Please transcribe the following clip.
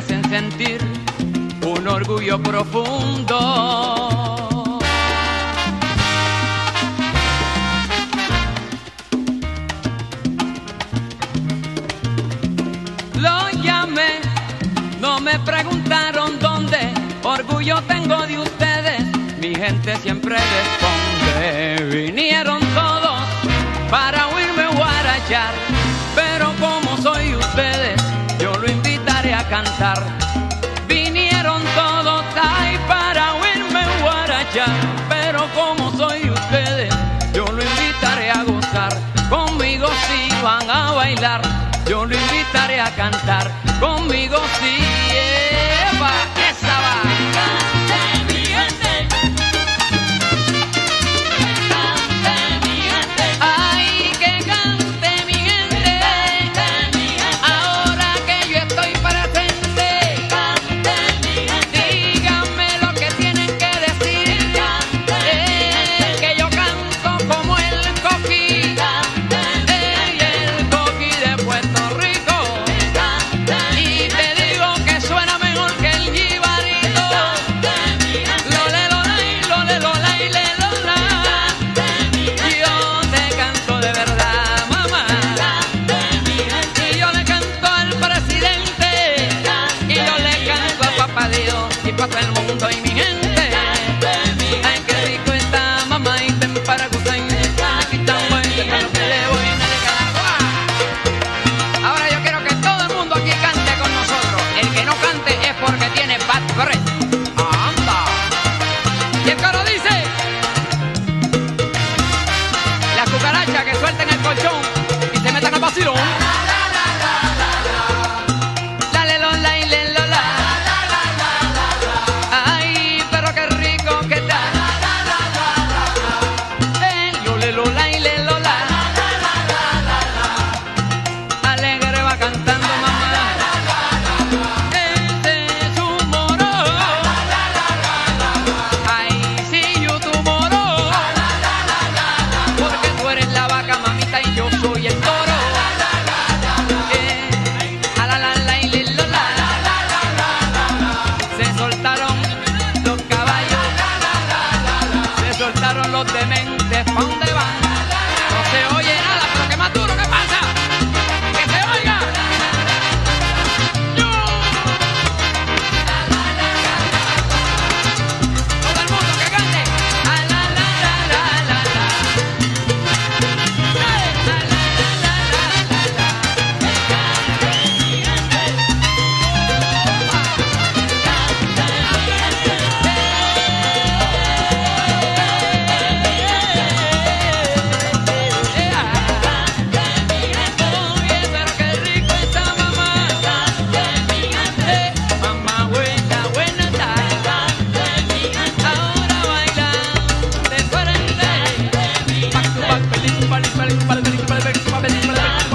hacen sentir un orgullo profundo. Lo llamé, no me preguntaron dónde, orgullo tengo de ustedes, mi gente siempre responde, vinieron. Vinieron todos ahí para huirme oírme guarachar, pero como soy ustedes, yo lo invitaré a gozar. Conmigo si sí van a bailar, yo lo invitaré a cantar. Conmigo si sí, Eva. El mundo y mi gente, el que dijo esta mamá y temparaguas y esta navidad buena, para que le vaya a la guagua. Ahora yo quiero que todo el mundo aquí cante con nosotros. El que no cante es porque tiene bad breath. ¡Anda! Y el caro dice: las cucarachas que suelten el colchón y te metan al vacío. los dementes, pan de Bye.